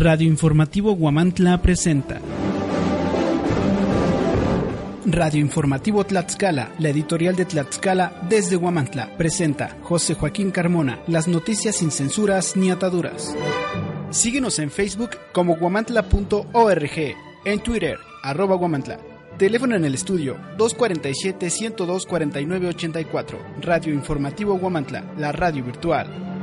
Radio Informativo Guamantla presenta. Radio Informativo Tlaxcala, la editorial de Tlaxcala desde Guamantla, presenta José Joaquín Carmona, las noticias sin censuras ni ataduras. Síguenos en Facebook como guamantla.org, en Twitter, arroba guamantla. Teléfono en el estudio 247-102-4984. Radio Informativo Guamantla, la radio virtual.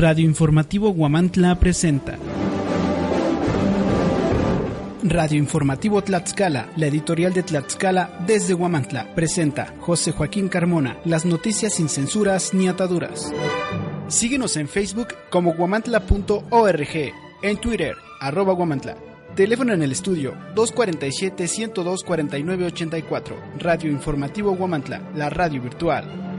Radio Informativo Guamantla presenta. Radio Informativo Tlaxcala, la editorial de Tlaxcala desde Guamantla, presenta José Joaquín Carmona, las noticias sin censuras ni ataduras. Síguenos en Facebook como guamantla.org, en Twitter, arroba guamantla. Teléfono en el estudio 247-102-4984. Radio Informativo Guamantla, la radio virtual.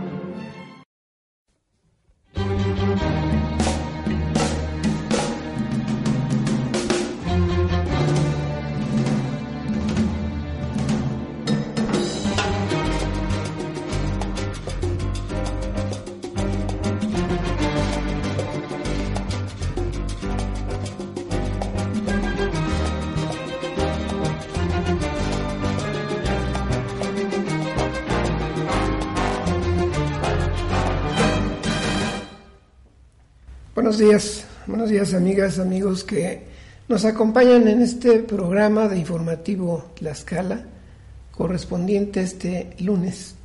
Buenos días, buenos días amigas, amigos que nos acompañan en este programa de informativo Tlaxcala correspondiente este lunes,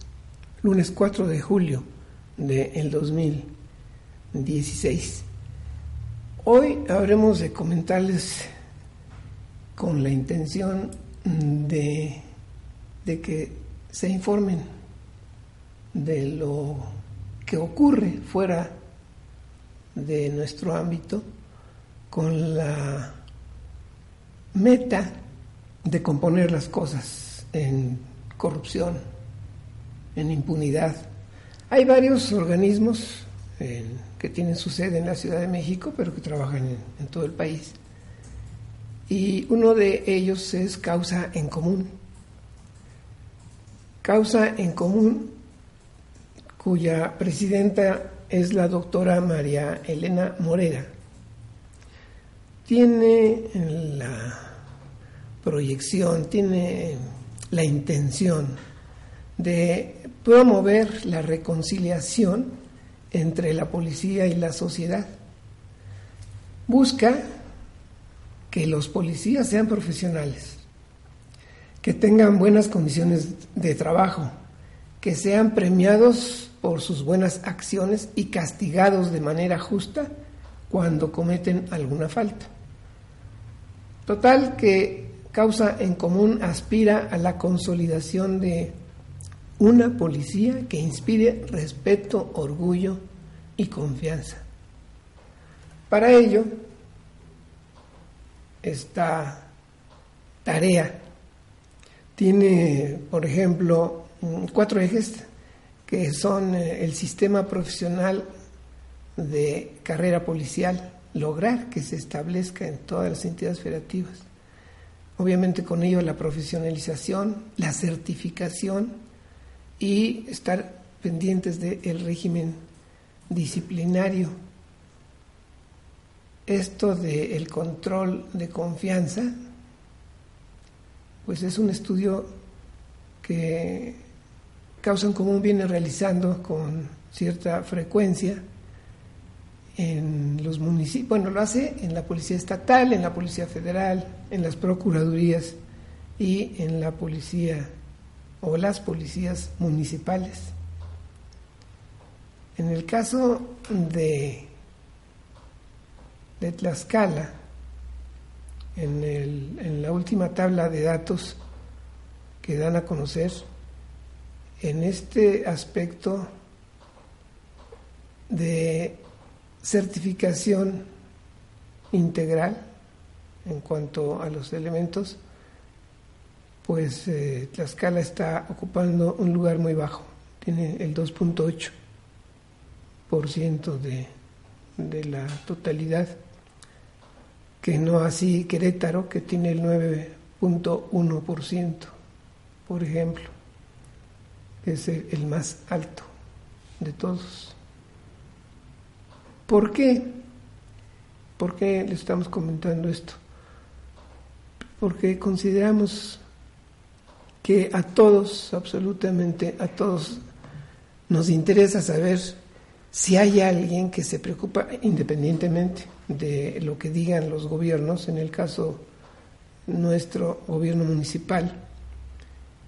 lunes 4 de julio del 2016. Hoy habremos de comentarles con la intención de, de que se informen de lo que ocurre fuera de nuestro ámbito con la meta de componer las cosas en corrupción, en impunidad. Hay varios organismos que tienen su sede en la Ciudad de México, pero que trabajan en, en todo el país. Y uno de ellos es Causa en Común. Causa en Común, cuya presidenta es la doctora María Elena Morera. Tiene la proyección, tiene la intención de promover la reconciliación entre la policía y la sociedad. Busca que los policías sean profesionales, que tengan buenas condiciones de trabajo, que sean premiados por sus buenas acciones y castigados de manera justa cuando cometen alguna falta. Total que Causa en Común aspira a la consolidación de una policía que inspire respeto, orgullo y confianza. Para ello, esta tarea tiene, por ejemplo, cuatro ejes que son eh, el sistema profesional de carrera policial, lograr que se establezca en todas las entidades federativas. Obviamente con ello la profesionalización, la certificación y estar pendientes del régimen disciplinario. esto del control de confianza, pues es un estudio que Causa en Común viene realizando con cierta frecuencia en los municipios, bueno, lo hace en la Policía Estatal, en la Policía Federal, en las Procuradurías y en la Policía o las policías municipales. En el caso de, de Tlaxcala, en, el, en la última tabla de datos que dan a conocer, en este aspecto de certificación integral en cuanto a los elementos, pues eh, Tlaxcala está ocupando un lugar muy bajo, tiene el 2.8% de, de la totalidad, que no así Querétaro, que tiene el 9.1%, por ejemplo, es el más alto de todos. ¿Por qué? ¿Por qué le estamos comentando esto? Porque consideramos que a todos, absolutamente a todos, nos interesa saber si hay alguien que se preocupa independientemente de lo que digan los gobiernos, en el caso nuestro gobierno municipal,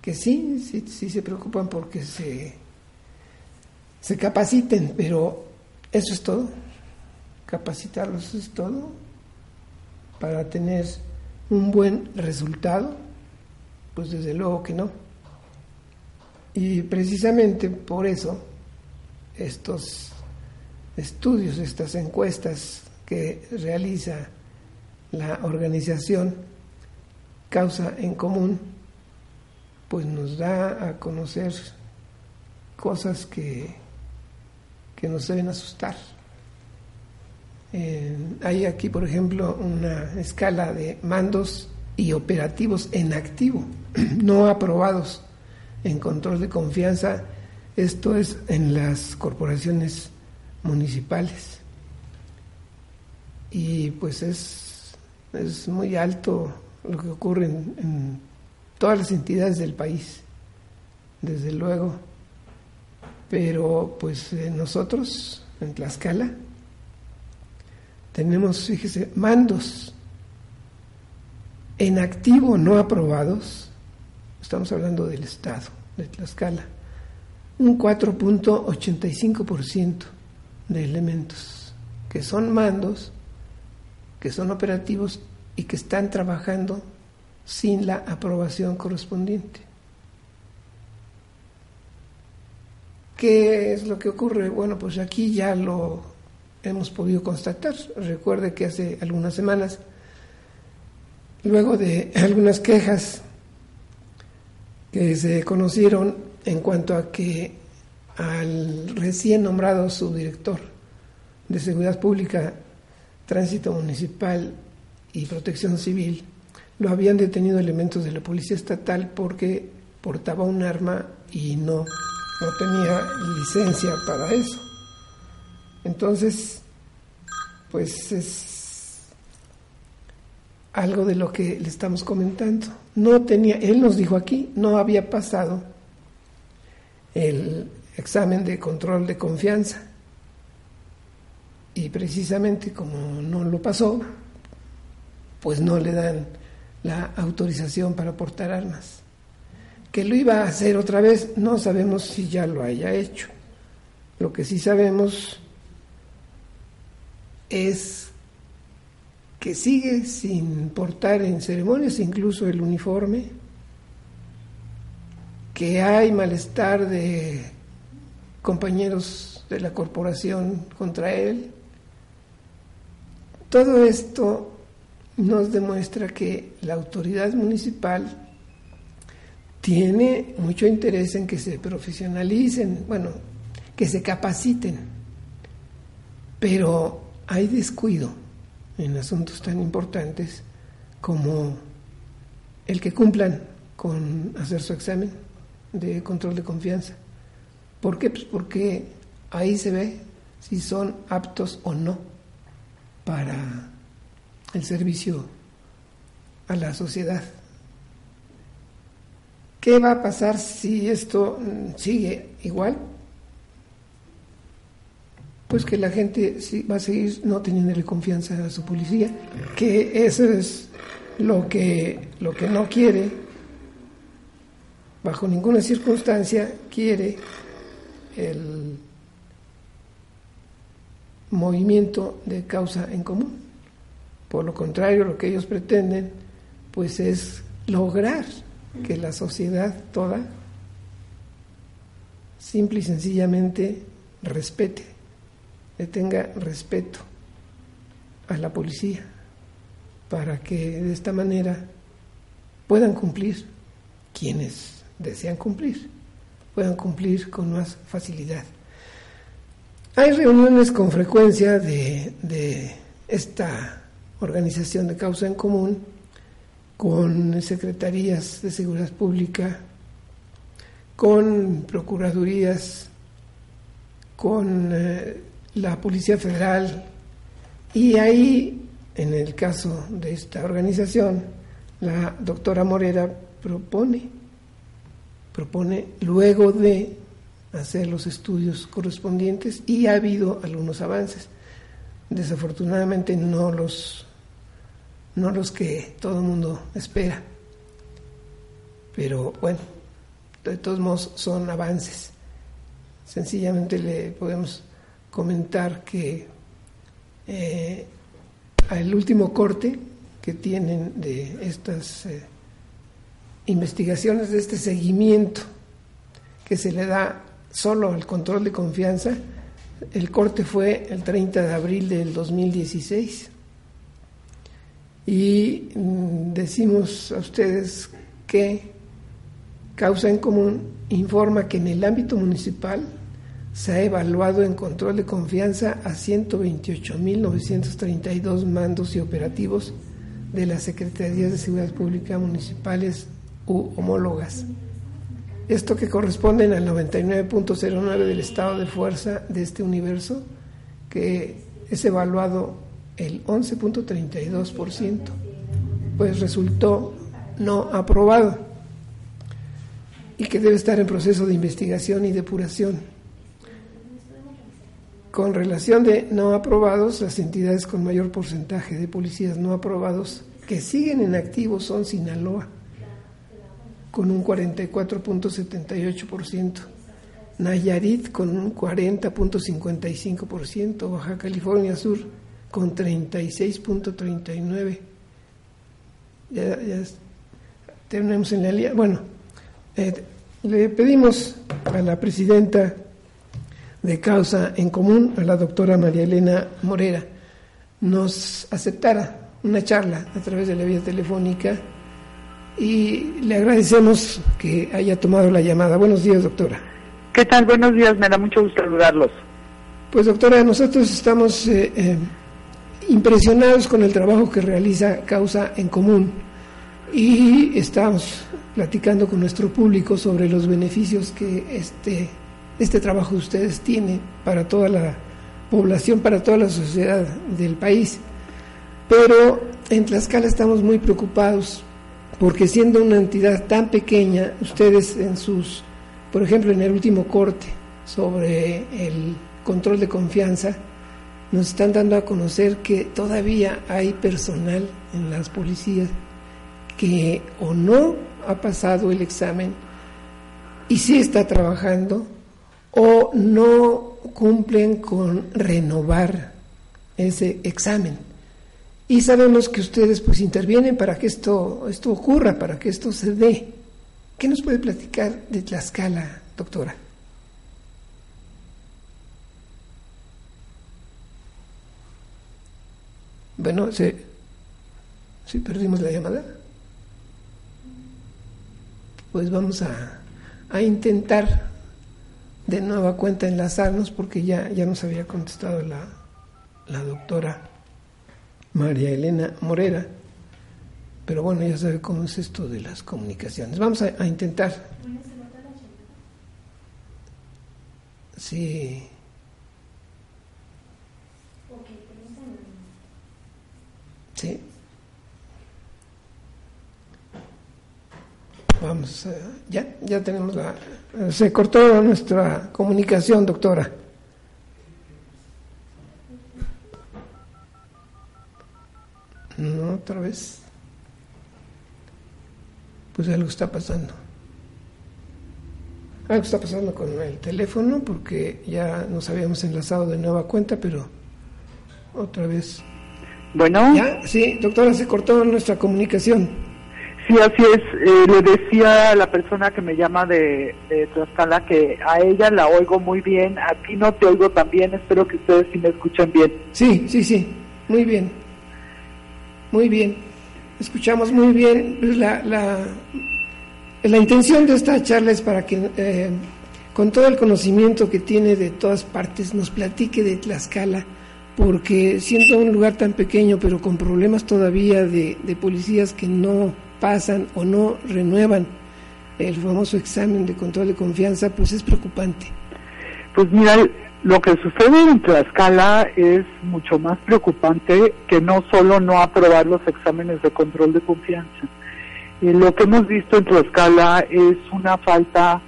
que sí, sí, sí se preocupan porque se, se capaciten, pero eso es todo, capacitarlos es todo para tener un buen resultado pues desde luego que no. Y precisamente por eso estos estudios, estas encuestas que realiza la organización Causa en Común, pues nos da a conocer cosas que, que nos deben asustar. hay aquí, por ejemplo, una escala de mandos y operativos en activo, no aprobados en control de confianza, esto es en las corporaciones municipales. Y pues es, es muy alto lo que ocurre en, todas las entidades del país, desde luego. Pero pues eh, nosotros en Tlaxcala tenemos, fíjese, mandos en activo no aprobados, estamos hablando del Estado, de Tlaxcala, un 4.85% de elementos que son mandos, que son operativos y que están trabajando sin la aprobación correspondiente. ¿Qué es lo que ocurre? Bueno, pues aquí ya lo hemos podido constatar. Recuerde que hace algunas semanas luego de algunas quejas que se conocieron en cuanto a que al recién nombrado subdirector de Seguridad Pública, Tránsito Municipal y Protección Civil, lo habían detenido elementos de la Policía Estatal porque portaba un arma y no, no tenía licencia para eso. Entonces, pues es algo de lo que le estamos comentando. No tenía, él nos dijo aquí, no había pasado el examen de control de confianza. Y precisamente como no lo pasó, pues no le dan la autorización para portar armas. Que lo iba a hacer otra vez, no sabemos si ya lo haya hecho. Lo que sí sabemos es que sigue sin portar en ceremonias incluso el uniforme, que hay malestar de compañeros de la corporación contra él. Todo esto nos demuestra que la autoridad municipal tiene mucho interés en que se profesionalicen, bueno, que se capaciten, pero hay descuido en asuntos tan importantes como el que cumplan con hacer su examen de control de confianza. ¿Por qué? Pues porque ahí se ve si son aptos o no para el servicio a la sociedad. ¿Qué va a pasar si esto mm, sigue igual? Pues que la gente va a seguir no teniéndole confianza a su policía, que eso es lo que, lo que no quiere, bajo ninguna circunstancia quiere el movimiento de causa en común. Por lo contrario, lo que ellos pretenden, pues es lograr que la sociedad toda simple y sencillamente respete, le tenga respeto a la policía, para que de esta manera puedan cumplir quienes desean cumplir, puedan cumplir con más facilidad. Hay reuniones con frecuencia de, de esta organización de causa en común con secretarías de seguridad pública, con procuradurías, con eh, la Policía Federal y ahí, en el caso de esta organización, la doctora Morera propone, propone luego de hacer los estudios correspondientes y ha habido algunos avances. Desafortunadamente no los no los que todo el mundo espera. Pero bueno, de todos modos son avances. Sencillamente le podemos comentar que eh, el último corte que tienen de estas eh, investigaciones, de este seguimiento que se le da solo al control de confianza, el corte fue el 30 de abril del 2016 y mm, decimos a ustedes que Causa en Común informa que en el ámbito municipal se ha evaluado en control de confianza a 128.932 mandos y operativos de las Secretarías de Seguridad Pública municipales u homólogas. Esto que corresponde al 99.09 del estado de fuerza de este universo, que es evaluado el 11.32%, pues resultó no aprobado y que debe estar en proceso de investigación y depuración. Con relación de no aprobados, las entidades con mayor porcentaje de policías no aprobados que siguen en activo son Sinaloa, con un 44.78%, Nayarit con un 40.55%, Baja California Sur con 36.39. Ya, ya tenemos en la línea. Bueno, eh, le pedimos a la presidenta de Causa en Común, a la doctora María Elena Morera, nos aceptara una charla a través de la vía telefónica y le agradecemos que haya tomado la llamada. Buenos días, doctora. ¿Qué tal? Buenos días, me da mucho gusto saludarlos. Pues doctora, nosotros estamos eh, eh, impresionados con el trabajo que realiza Causa en Común y estamos platicando con nuestro público sobre los beneficios que este, este trabajo de ustedes tiene para toda la población, para toda la sociedad del país. Pero en Tlaxcala estamos muy preocupados porque siendo una entidad tan pequeña, ustedes en sus, por ejemplo, en el último corte sobre el control de confianza, nos están dando a conocer que todavía hay personal en las policías que o no ha pasado el examen y sí está trabajando o no cumplen con renovar ese examen. Y sabemos que ustedes pues intervienen para que esto, esto ocurra, para que esto se dé. ¿Qué nos puede platicar de Tlaxcala, doctora? Bueno, sí, sí perdimos la llamada. Pues vamos a, a intentar de nueva cuenta enlazarnos porque ya, ya nos había contestado la, la doctora María Elena Morera. Pero bueno, ya sabe cómo es esto de las comunicaciones. Vamos a, a intentar. Sí. Sí. Vamos, eh, ya, ya tenemos la... Se cortó nuestra comunicación, doctora. No, otra vez. Pues algo está pasando. Algo está pasando con el teléfono porque ya nos habíamos enlazado de nueva cuenta, pero otra vez. Bueno. ¿Ya? Sí, doctora, se cortó nuestra comunicación. Sí, así es. Eh, le decía a la persona que me llama de, de Tlaxcala que a ella la oigo muy bien, a ti no te oigo tan bien, espero que ustedes sí me escuchen bien. Sí, sí, sí, muy bien. Muy bien. Escuchamos muy bien. Pues la, la, la intención de esta charla es para que, eh, con todo el conocimiento que tiene de todas partes, nos platique de Tlaxcala, porque siendo un lugar tan pequeño, pero con problemas todavía de, policías que no pasan o no renuevan el famoso examen de control de confianza, pues es preocupante. Pues mira, lo que sucede en Tlaxcala es mucho más preocupante que no solo no aprobar los exámenes de control de confianza. Eh, lo que hemos visto en Tlaxcala es una falta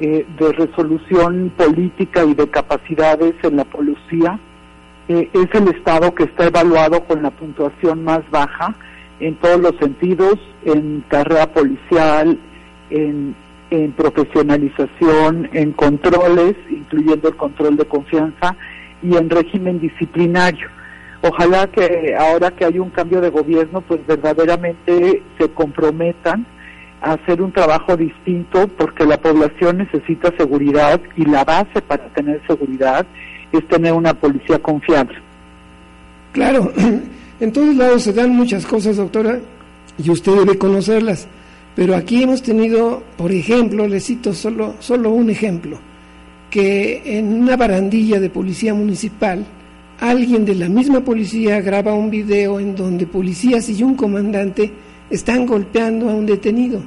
eh, de resolución política y de capacidades en la policía. Eh, es el Estado que está evaluado con la puntuación más baja en todos los sentidos, en carrera policial, en, en profesionalización, en controles, incluyendo el control de confianza, y en régimen disciplinario. Ojalá que ahora que hay un cambio de gobierno, pues verdaderamente se comprometan a hacer un trabajo distinto, porque la población necesita seguridad y la base para tener seguridad es tener una policía confiable. Claro, en todos lados se dan muchas cosas, doctora, y usted debe conocerlas. Pero aquí hemos tenido, por ejemplo, le cito solo, solo un ejemplo, que en una barandilla de policía municipal, alguien de la misma policía graba un video en donde policías y un comandante están golpeando a un detenido.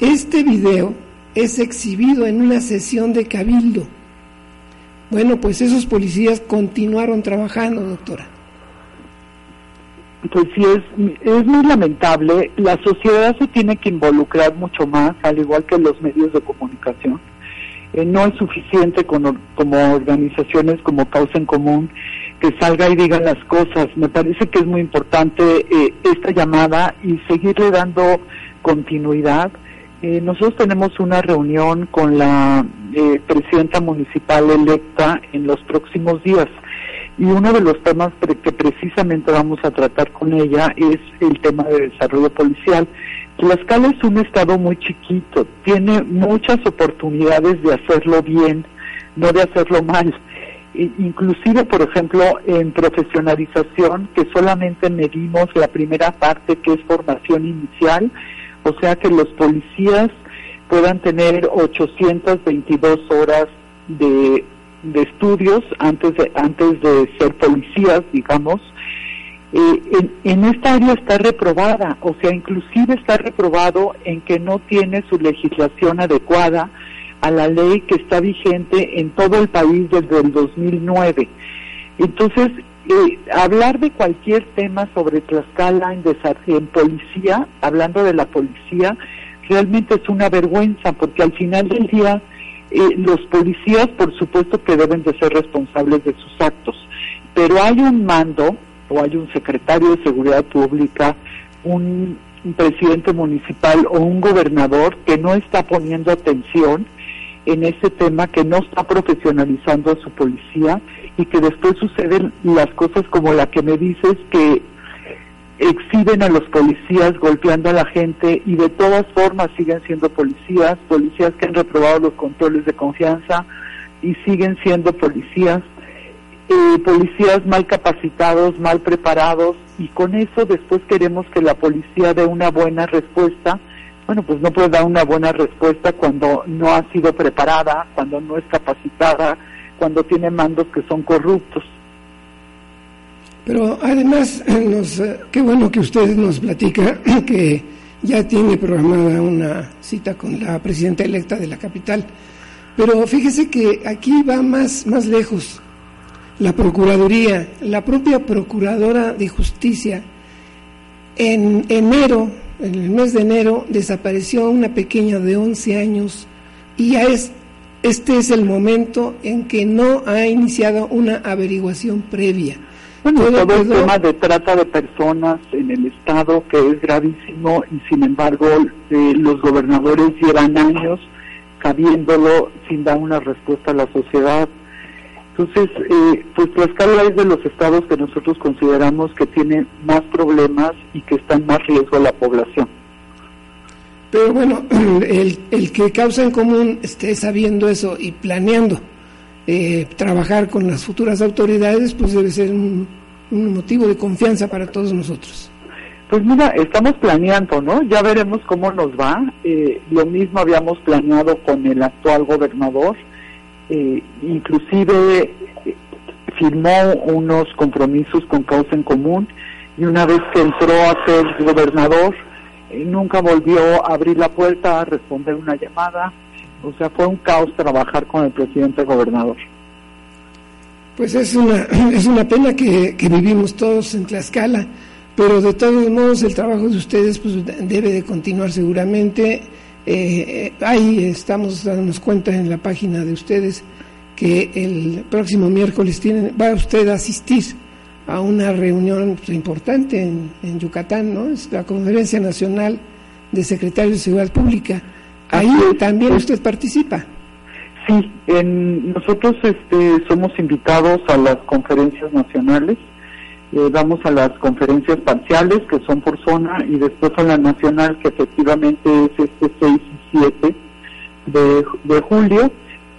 Este video es exhibido en una sesión de cabildo. Bueno, pues esos policías continuaron trabajando, doctora. Pues sí, es, es muy lamentable. La sociedad se tiene que involucrar mucho más, al igual que los medios de comunicación. Eh, no es suficiente con, como organizaciones como Causa en Común que salga y diga las cosas. Me parece que es muy importante eh, esta llamada y seguirle dando continuidad. Eh, nosotros tenemos una reunión con la eh, presidenta municipal electa en los próximos días y uno de los temas que precisamente vamos a tratar con ella es el tema de desarrollo policial. Tlaxcala es un estado muy chiquito, tiene muchas oportunidades de hacerlo bien, no de hacerlo mal. I- inclusive, por ejemplo, en profesionalización, que solamente medimos la primera parte que es formación inicial, o sea que los policías puedan tener 822 horas de, de estudios antes de, antes de ser policías, digamos. Eh, en, en esta área está reprobada, o sea, inclusive está reprobado en que no tiene su legislación adecuada a la ley que está vigente en todo el país desde el 2009. Entonces, eh, hablar de cualquier tema sobre Tlaxcala en, en policía, hablando de la policía, realmente es una vergüenza, porque al final del día eh, los policías, por supuesto que deben de ser responsables de sus actos, pero hay un mando o hay un secretario de seguridad pública, un presidente municipal o un gobernador que no está poniendo atención en ese tema, que no está profesionalizando a su policía y que después suceden las cosas como la que me dices que exhiben a los policías golpeando a la gente y de todas formas siguen siendo policías, policías que han reprobado los controles de confianza y siguen siendo policías, eh, policías mal capacitados, mal preparados y con eso después queremos que la policía dé una buena respuesta. Bueno, pues no puede dar una buena respuesta cuando no ha sido preparada, cuando no es capacitada, cuando tiene mandos que son corruptos. Pero además, nos, eh, qué bueno que usted nos platica que ya tiene programada una cita con la presidenta electa de la capital. Pero fíjese que aquí va más, más lejos. La Procuraduría, la propia Procuradora de Justicia, en enero, en el mes de enero, desapareció una pequeña de 11 años y ya es, este es el momento en que no ha iniciado una averiguación previa. Bueno, todo, el tema de trata de personas en el Estado, que es gravísimo, y sin embargo eh, los gobernadores llevan años sabiéndolo sin dar una respuesta a la sociedad. Entonces, eh, pues Tlaxcala es de los estados que nosotros consideramos que tiene más problemas y que está en más riesgo a la población. Pero bueno, el, el que causa en común esté sabiendo eso y planeando eh, trabajar con las futuras autoridades, pues debe ser un, motivo de confianza para todos nosotros. Pues mira, estamos planeando, ¿no? Ya veremos cómo nos va. Eh, lo mismo habíamos planeado con el actual gobernador. Eh, inclusive eh, firmó unos compromisos con causa en común y una vez que entró a ser gobernador, eh, nunca volvió a abrir la puerta a responder una llamada. O sea, fue un caos trabajar con el presidente gobernador. Pues es una, es una pena que, que vivimos todos en Tlaxcala, pero de todos modos el trabajo de ustedes pues, debe de continuar seguramente eh, ahí estamos dándonos cuenta en la página de ustedes que el próximo miércoles tienen, va usted a asistir a una reunión pues, importante en, Yucatán, ¿no? Es la Conferencia Nacional de Secretarios de Seguridad Pública. Ahí también usted participa. Sí, en, nosotros este, somos invitados a las conferencias nacionales eh, vamos a las conferencias parciales que son por zona y después a la nacional que efectivamente es este 6 y 7 de, de julio,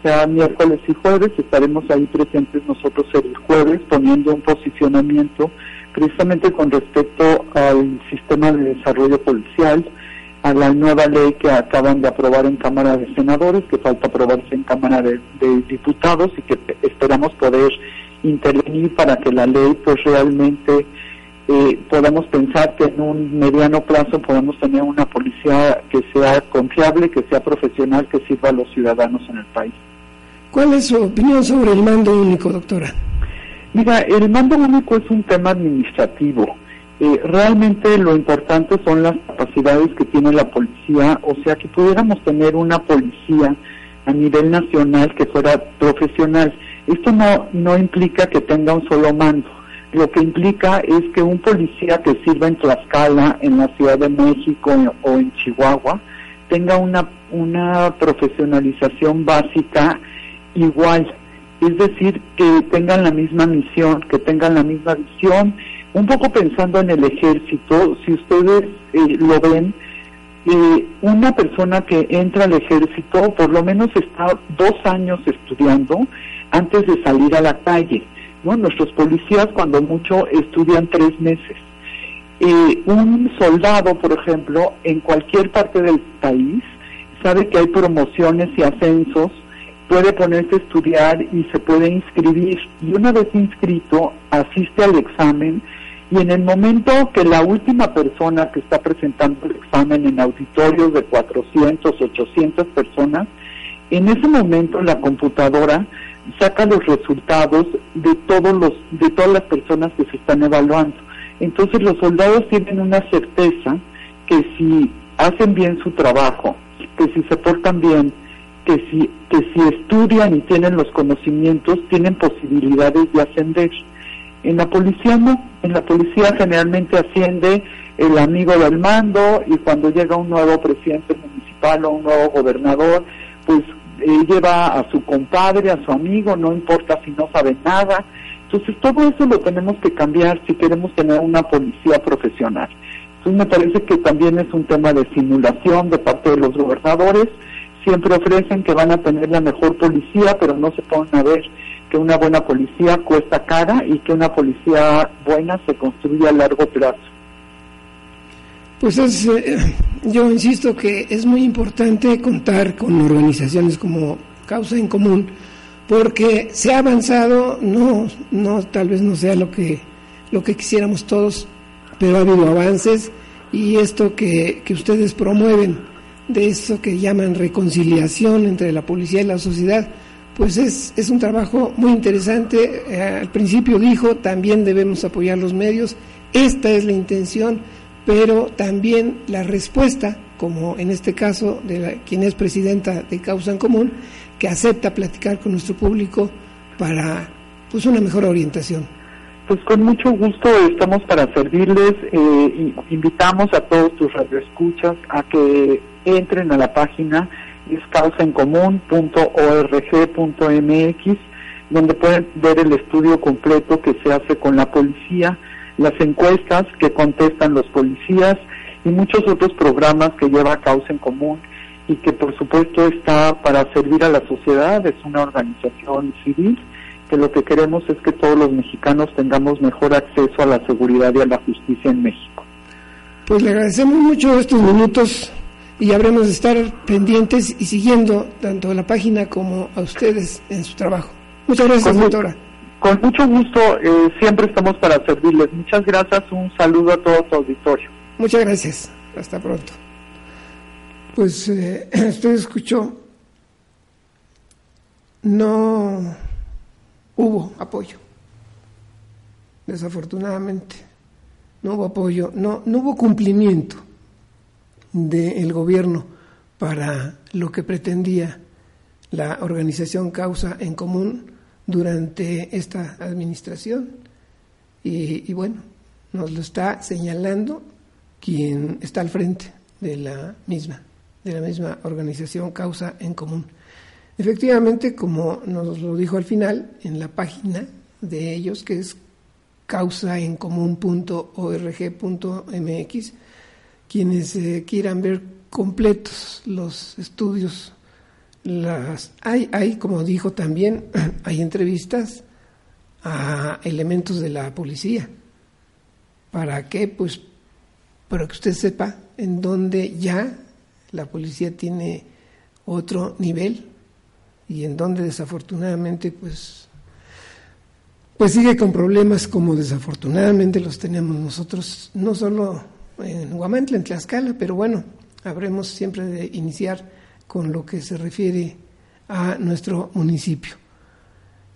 sea miércoles y jueves, estaremos ahí presentes nosotros el jueves poniendo un posicionamiento precisamente con respecto al sistema de desarrollo policial, a la nueva ley que acaban de aprobar en Cámara de Senadores, que falta aprobarse en Cámara de Diputados y que esperamos poder intervenir para que la ley pues realmente eh, podamos pensar que en un mediano plazo podamos tener una policía que sea confiable, que sea profesional, que sirva a los ciudadanos en el país. ¿Cuál es su opinión sobre el mando único, doctora? Mira, el mando único es un tema administrativo. Eh, realmente lo importante son las capacidades que tiene la policía, o sea, que pudiéramos tener una policía a nivel nacional que fuera profesional. Esto no, no implica que tenga un solo mando. Lo que implica es que un policía que sirva en Tlaxcala, en la Ciudad de México o en Chihuahua, tenga una, una profesionalización básica igual. Es decir, que tengan la misma misión, que tengan la misma visión. Un poco pensando en el ejército, si ustedes eh, lo ven, eh, una persona que entra al ejército por lo menos está dos años estudiando antes de salir a la calle. ¿no? Nuestros policías cuando mucho estudian tres meses. Eh, un soldado, por ejemplo, en cualquier parte del país, sabe que hay promociones y ascensos, puede ponerse a estudiar y se puede inscribir. Y una vez inscrito, asiste al examen y en el momento que la última persona que está presentando el examen en auditorios de 400, 800 personas, en ese momento la computadora saca los resultados de todos los de todas las personas que se están evaluando. Entonces los soldados tienen una certeza que si hacen bien su trabajo, que si se portan bien, que si que si estudian y tienen los conocimientos, tienen posibilidades de ascender. En la policía no, en la policía generalmente asciende el amigo del mando y cuando llega un nuevo presidente municipal o un nuevo gobernador, pues lleva a su compadre, a su amigo, no importa si no sabe nada. Entonces todo eso lo tenemos que cambiar si queremos tener una policía profesional. Entonces me parece que también es un tema de simulación de parte de los gobernadores. Siempre ofrecen que van a tener la mejor policía, pero no se ponen a ver que una buena policía cuesta cara y que una policía buena se construye a largo plazo. Pues es, eh, yo insisto que es muy importante contar con organizaciones como Causa en Común, porque se ha avanzado, no, no, tal vez no sea lo que, lo que quisiéramos todos, pero ha habido avances y esto que, que ustedes promueven, de eso que llaman reconciliación entre la policía y la sociedad, pues es, es un trabajo muy interesante. Eh, al principio dijo, también debemos apoyar los medios, esta es la intención pero también la respuesta, como en este caso de quien es presidenta de Causa en Común, que acepta platicar con nuestro público para pues una mejor orientación. Pues con mucho gusto estamos para servirles. Eh, invitamos a todos tus radioescuchas a que entren a la página es causaencomún.org.mx donde pueden ver el estudio completo que se hace con la policía, las encuestas que contestan los policías y muchos otros programas que lleva Causa en Común y que por supuesto está para servir a la sociedad, es una organización civil que lo que queremos es que todos los mexicanos tengamos mejor acceso a la seguridad y a la justicia en México. Pues le agradecemos mucho estos minutos y habremos de estar pendientes y siguiendo tanto la página como a ustedes en su trabajo. Muchas gracias, doctora. Con mucho gusto, eh, siempre estamos para servirles. Muchas gracias, un saludo a todo tu auditorio. Muchas gracias, hasta pronto. Pues eh, usted escuchó, no hubo apoyo, desafortunadamente, no hubo apoyo, no, no hubo cumplimiento del gobierno para lo que pretendía la organización Causa en Común durante esta administración. Y, bueno, nos lo está señalando quien está al frente de la misma, de la misma organización Causa en Común. Efectivamente, como nos lo dijo al final, en la página de ellos, que es causaencomún.org.mx, quienes eh, quieran ver completos los estudios, las hay, hay, como dijo también, hay entrevistas a elementos de la policía. ¿Para qué? Pues para que usted sepa en dónde ya la policía tiene otro nivel y en donde desafortunadamente pues pues sigue con problemas como desafortunadamente los tenemos nosotros no solo en Huamantla, en Tlaxcala, pero bueno, habremos siempre de iniciar con lo que se refiere a nuestro municipio.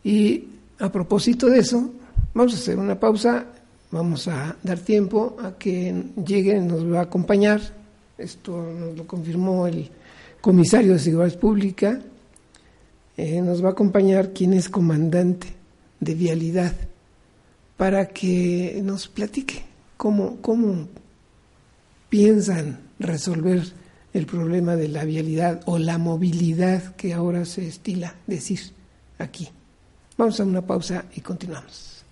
Y a propósito de eso, vamos a hacer una pausa, vamos a dar tiempo a que llegue, nos va a acompañar, esto nos lo confirmó el comisario de Seguridad Pública, eh, nos va a acompañar quien es comandante de vialidad para que nos platique cómo, cómo piensan resolver el problema de la vialidad o la movilidad que ahora se estila decir aquí. Vamos a una pausa y continuamos.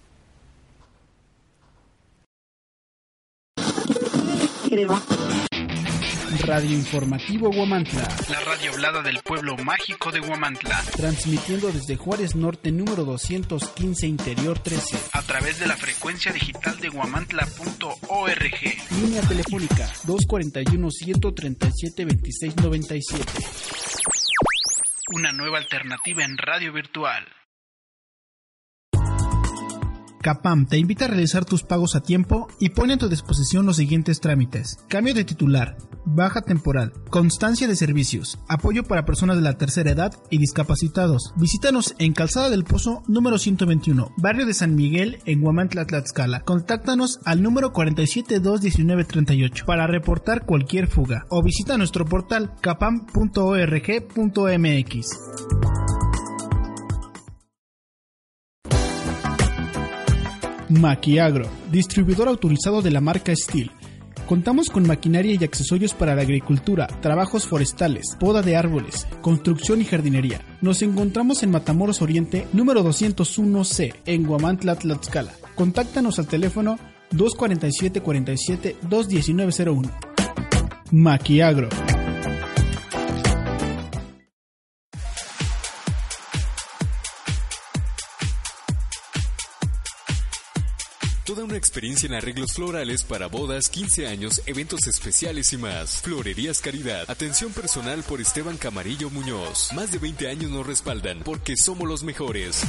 Radio Informativo Guamantla. La radio hablada del pueblo mágico de Guamantla. Transmitiendo desde Juárez Norte número 215 Interior 13. A través de la frecuencia digital de guamantla.org. Línea telefónica 241-137-2697. Una nueva alternativa en radio virtual. Capam te invita a realizar tus pagos a tiempo y pone a tu disposición los siguientes trámites. Cambio de titular, baja temporal, constancia de servicios, apoyo para personas de la tercera edad y discapacitados. Visítanos en Calzada del Pozo número 121, barrio de San Miguel en Huamantla, Tlaxcala. Contáctanos al número 4721938 para reportar cualquier fuga o visita nuestro portal capam.org.mx. Maquiagro, distribuidor autorizado de la marca Steel. Contamos con maquinaria y accesorios para la agricultura, trabajos forestales, poda de árboles, construcción y jardinería. Nos encontramos en Matamoros Oriente, número 201C, en Guamantla, Tlaxcala. Contáctanos al teléfono 247 47 21901. Maquiagro. Experiencia en arreglos florales para bodas, 15 años, eventos especiales y más. Florerías Caridad. Atención personal por Esteban Camarillo Muñoz. Más de 20 años nos respaldan porque somos los mejores.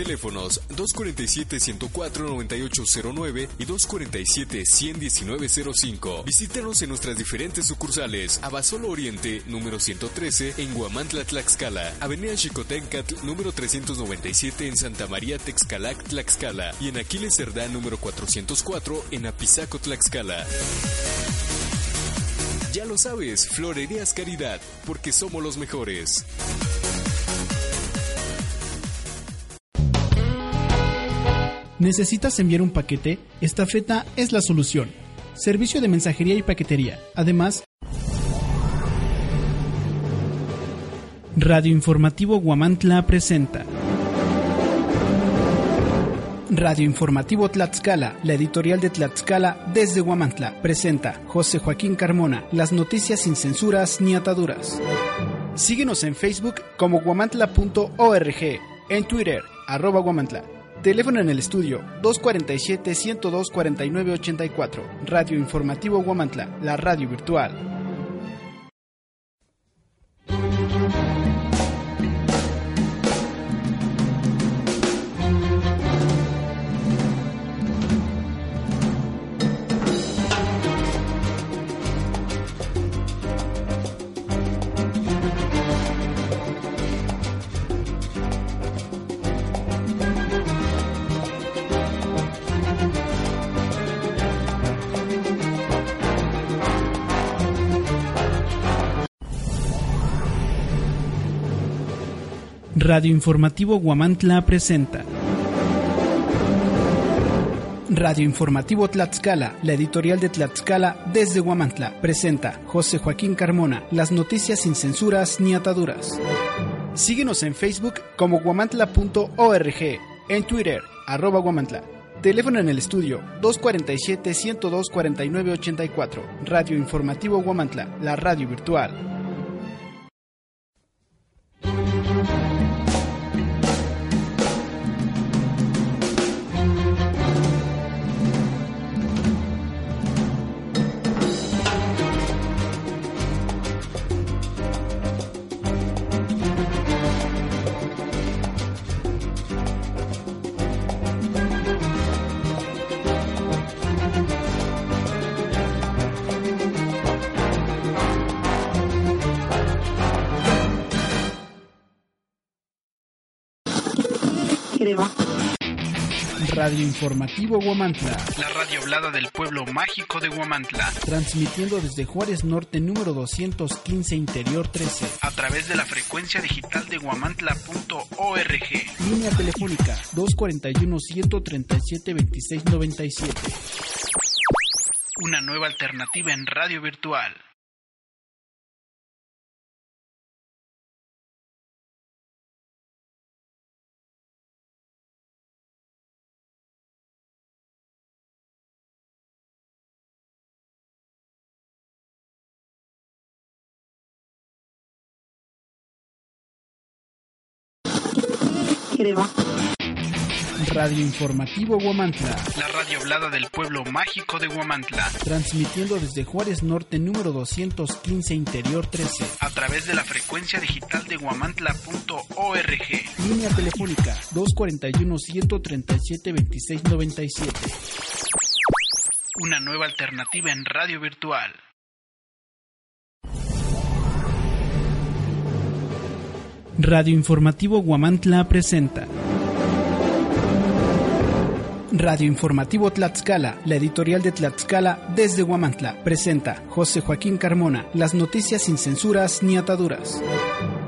Teléfonos 247-104-9809 y 247-11905. Visítanos en nuestras diferentes sucursales. Abasolo Oriente, número 113, en Guamantla, Tlaxcala. Avenida Chicotencat, número 397, en Santa María, Texcalac, Tlaxcala. Y en Aquiles Cerdán, número 404, en Apizaco, Tlaxcala. Ya lo sabes, Florerías Caridad, porque somos los mejores. ¿Necesitas enviar un paquete? Estafeta es la solución. Servicio de mensajería y paquetería. Además, Radio Informativo Guamantla presenta. Radio Informativo Tlaxcala, la editorial de Tlaxcala desde Guamantla, presenta José Joaquín Carmona, las noticias sin censuras ni ataduras. Síguenos en Facebook como guamantla.org, en Twitter, arroba guamantla. Teléfono en el estudio 247-102-4984. Radio Informativo Guamantla, la radio virtual. Radio Informativo Guamantla presenta. Radio Informativo Tlaxcala, la editorial de Tlaxcala desde Guamantla, presenta José Joaquín Carmona, las noticias sin censuras ni ataduras. Síguenos en Facebook como guamantla.org, en Twitter, arroba guamantla. Teléfono en el estudio 247-102-4984. Radio Informativo Guamantla, la radio virtual. Radio Informativo Guamantla. La radio hablada del pueblo mágico de Guamantla. Transmitiendo desde Juárez Norte número 215 Interior 13. A través de la frecuencia digital de guamantla.org. Línea telefónica 241-137-2697. Una nueva alternativa en radio virtual. Radio Informativo Guamantla. La radio hablada del pueblo mágico de Guamantla. Transmitiendo desde Juárez Norte número 215 Interior 13. A través de la frecuencia digital de guamantla.org. Línea telefónica 241-137-2697. Una nueva alternativa en radio virtual. Radio Informativo Guamantla presenta. Radio Informativo Tlaxcala, la editorial de Tlaxcala desde Guamantla, presenta José Joaquín Carmona, las noticias sin censuras ni ataduras.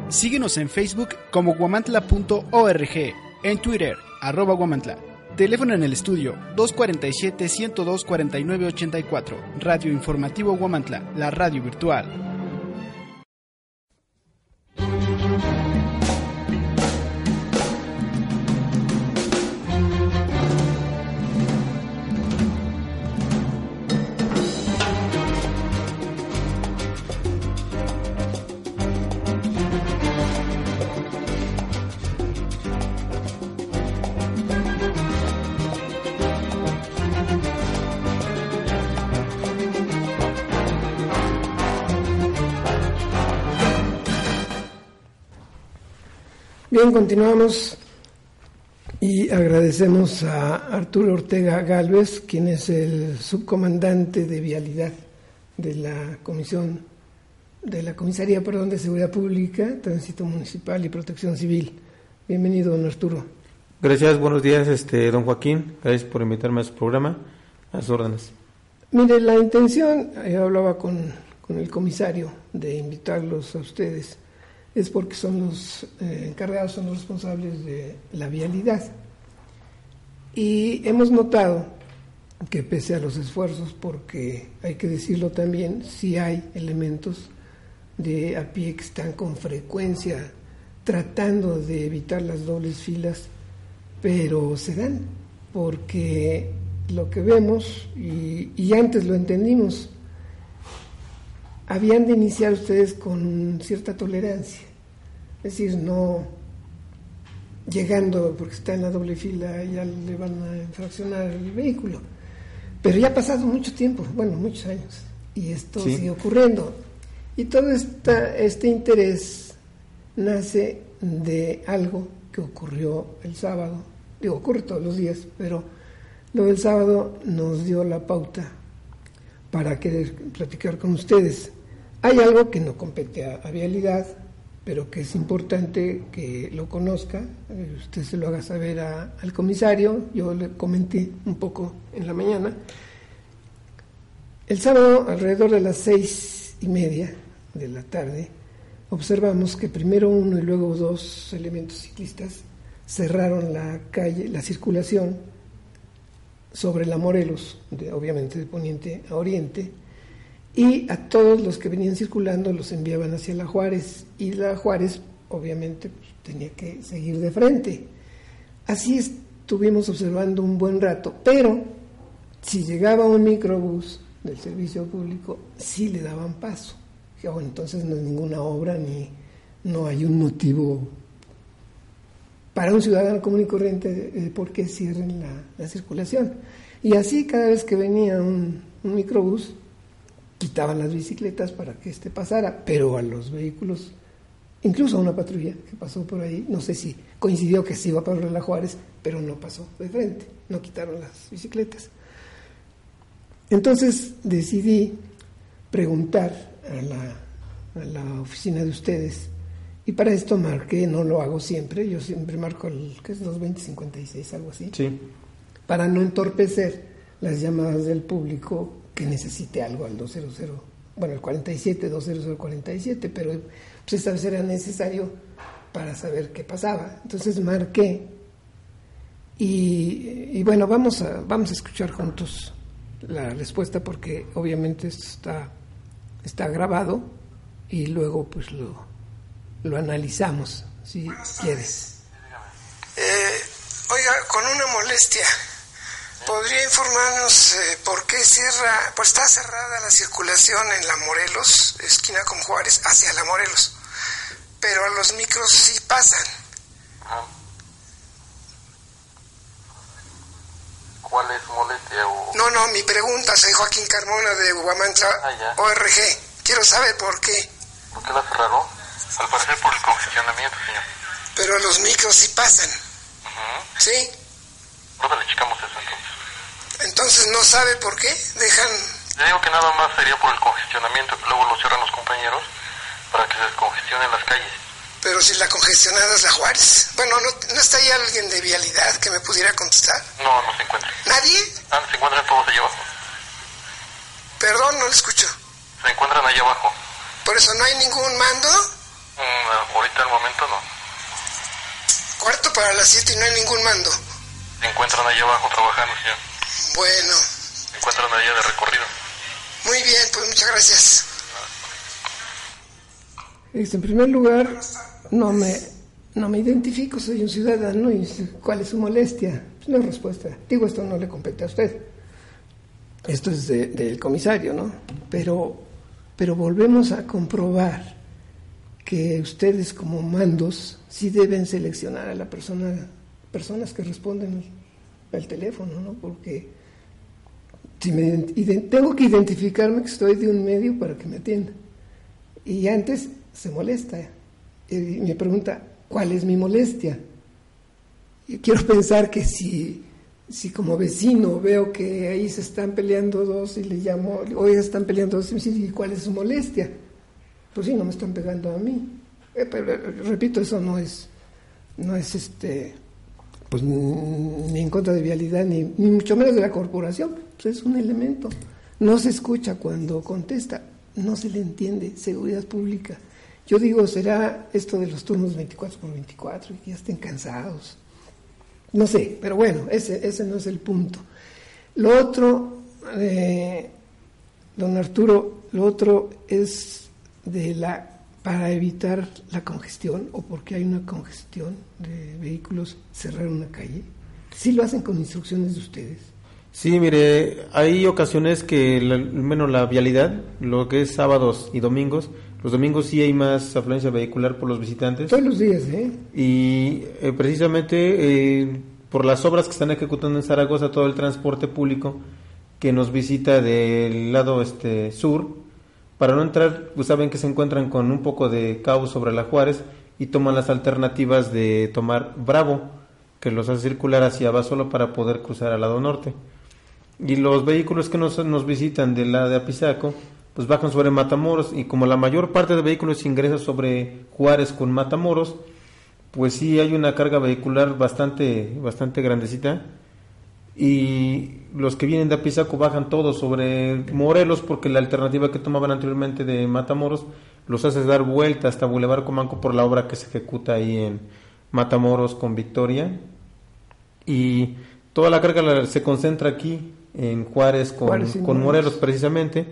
Síguenos en Facebook como guamantla.org, en Twitter, arroba guamantla. Teléfono en el estudio 247-102-4984. Radio Informativo Guamantla, la radio virtual. Bien, continuamos Y agradecemos a Arturo Ortega Galvez, quien es el subcomandante de vialidad de la Comisión de la Comisaría perdón, de Seguridad Pública, Tránsito Municipal y Protección Civil. Bienvenido, don Arturo. Gracias, buenos días, este, don Joaquín. Gracias por invitarme a su programa. A sus órdenes. Mire, la intención, yo eh, hablaba con, con el comisario de invitarlos a ustedes es porque son los eh, encargados, son los responsables de la vialidad. Y hemos notado que pese a los esfuerzos, porque hay que decirlo también, si hay elementos de a pie que están con frecuencia tratando de evitar las dobles filas, pero se dan, porque lo que vemos, y antes lo entendimos, habían de iniciar ustedes con cierta tolerancia, es decir, no llegando porque está en la doble fila ya le van a infraccionar el vehículo. Pero ya ha pasado mucho tiempo, bueno, muchos años, y esto sigue ocurriendo. Y todo esta, este interés nace de algo que ocurrió el sábado, digo, ocurre todos los días, pero lo del sábado nos dio la pauta para querer platicar con ustedes. Hay algo que no compete a, vialidad, pero que es importante que lo conozca, eh, usted se lo haga saber al comisario, yo le comenté un poco en la mañana. El sábado, alrededor de las seis y media de la tarde, observamos que primero uno y luego dos elementos ciclistas cerraron la calle, la circulación sobre la Morelos, obviamente de poniente a oriente, y a todos los que venían circulando los enviaban hacia la Juárez y la Juárez obviamente pues, tenía que seguir de frente. Así estuvimos observando un buen rato, pero si llegaba un microbús del servicio público, sí le daban paso. Oh, entonces no es ninguna obra ni no hay un motivo para un ciudadano común y corriente de por qué cierren la, circulación. Y así cada vez que venía un, un microbús, quitaban las bicicletas para que este pasara, pero a los vehículos, incluso a una patrulla que pasó por ahí, no sé si coincidió que sí iba para la Juárez, pero no pasó de frente, no quitaron las bicicletas. Entonces decidí preguntar a la, a la oficina de ustedes y para esto marqué, no lo hago siempre, yo siempre marco el que es 22056, algo así, sí. para no entorpecer las llamadas del público que necesite algo al 200, bueno, el 47, 20047, pero pues esta vez era necesario para saber qué pasaba. Entonces marqué y, bueno, vamos a, vamos a escuchar juntos la respuesta porque obviamente esto está, está grabado y luego pues lo, lo analizamos, si quieres. Eh, oiga, con una molestia. ¿Podría informarnos eh, por qué cierra, pues está cerrada la circulación en la Morelos, esquina con Juárez, hacia la Morelos, pero a los micros sí pasan? ¿Cuál es molestia? No, no, mi pregunta, soy Joaquín Carmona de Guamantla, ah, ORG. Quiero saber por qué. ¿Por qué la cerraron? Al parecer por el congestionamiento, señor. Pero los micros sí pasan. ¿Sí? ¿Dónde le checamos eso entonces? Entonces no sabe por qué dejan... Le digo que nada más sería por el congestionamiento, que luego lo cierran los compañeros para que se descongestionen las calles. Pero si la congestionada es la Juárez. Bueno, ¿no, está ahí alguien de vialidad que me pudiera contestar? No, no se encuentra. ¿Nadie? Ah, se encuentran todos allá abajo. Perdón, no lo escucho. Se encuentran allá abajo. ¿Por eso no hay ningún mando? Mm, ahorita al momento no. Cuarto para las siete y no hay ningún mando. Se encuentran allá abajo trabajando, señor. Bueno. Encuentran allá de recorrido. Muy bien, pues muchas gracias. En primer lugar, no me, no me identifico, soy un ciudadano y cuál es su molestia. Pues no respuesta. Digo, esto no le compete a usted. Esto es del comisario, ¿no? Pero, pero volvemos a comprobar que ustedes como mandos sí deben seleccionar a la persona, personas que responden al teléfono, ¿no? Porque me, tengo que identificarme que estoy de un medio para que me atienda. Y antes se molesta y me pregunta, ¿cuál es mi molestia? quiero pensar que si, si como vecino veo que ahí se están peleando dos y le llamo, hoy están peleando dos, y ¿cuál es su molestia? Pues sí, no me están pegando a mí. Eh, pero, repito, eso no es, no es este, pues ni en contra de vialidad, ni, ni mucho menos de la corporación, pues es un elemento. No se escucha cuando contesta, no se le entiende, seguridad pública. Yo digo, será esto de los turnos 24 por 24 y ya estén cansados. No sé, pero bueno, ese, ese no es el punto. Lo otro, eh, don Arturo, lo otro es de la para evitar la congestión o porque hay una congestión de vehículos cerrar una calle. ¿Sí lo hacen con instrucciones de ustedes? Sí, mire, hay ocasiones que menos la vialidad, lo que es sábados y domingos, los domingos sí hay más afluencia vehicular por los visitantes. Todos los días, ¿eh? Y eh, precisamente eh, por las obras que están ejecutando en Zaragoza, todo el transporte público que nos visita del lado este sur, para no entrar, pues saben que se encuentran con un poco de caos sobre la Juárez y toman las alternativas de tomar Bravo, que los hace circular hacia solo para poder cruzar al lado norte. Y los vehículos que nos, nos visitan de la de Apizaco, pues bajan sobre Matamoros y como la mayor parte de vehículos ingresa sobre Juárez con Matamoros, pues sí hay una carga vehicular bastante, bastante grandecita y los que vienen de Apizaco bajan todos sobre Morelos porque la alternativa que tomaban anteriormente de Matamoros los hace dar vuelta hasta Boulevard Comanco por la obra que se ejecuta ahí en Matamoros con Victoria. Y toda la carga se concentra aquí en Juárez con, con Morelos. Precisamente.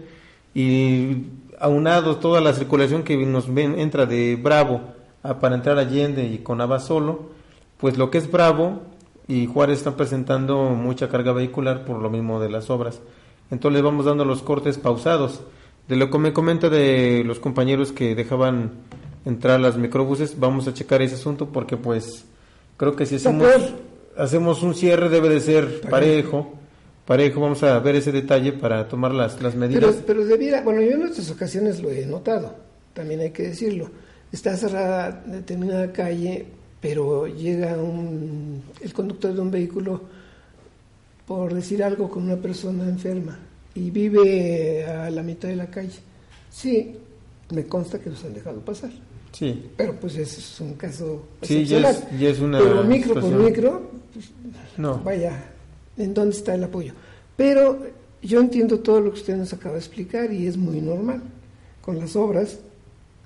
Y aunado toda la circulación que nos ven, entra de Bravo a, para entrar Allende y con Abasolo pues lo que es Bravo y Juárez están presentando mucha carga vehicular por lo mismo de las obras. Entonces les vamos dando los cortes pausados. De lo que me comenta de los compañeros que dejaban entrar las microbuses, vamos a checar ese asunto porque pues creo que si hacemos, hacemos un cierre debe de ser parejo. Parejo, vamos a ver ese detalle para tomar las, las medidas. Pero, pero debiera, bueno, yo en otras ocasiones lo he notado, también hay que decirlo. Está cerrada determinada calle pero llega un, el conductor de un vehículo, por decir algo, con una persona enferma y vive a la mitad de la calle. Sí, me consta que los han dejado pasar. Sí. Pero pues es un caso sí, ya es, una Pero micro por micro, pues, no. vaya, ¿en dónde está el apoyo? Pero yo entiendo todo lo que usted nos acaba de explicar y es muy normal. Con las obras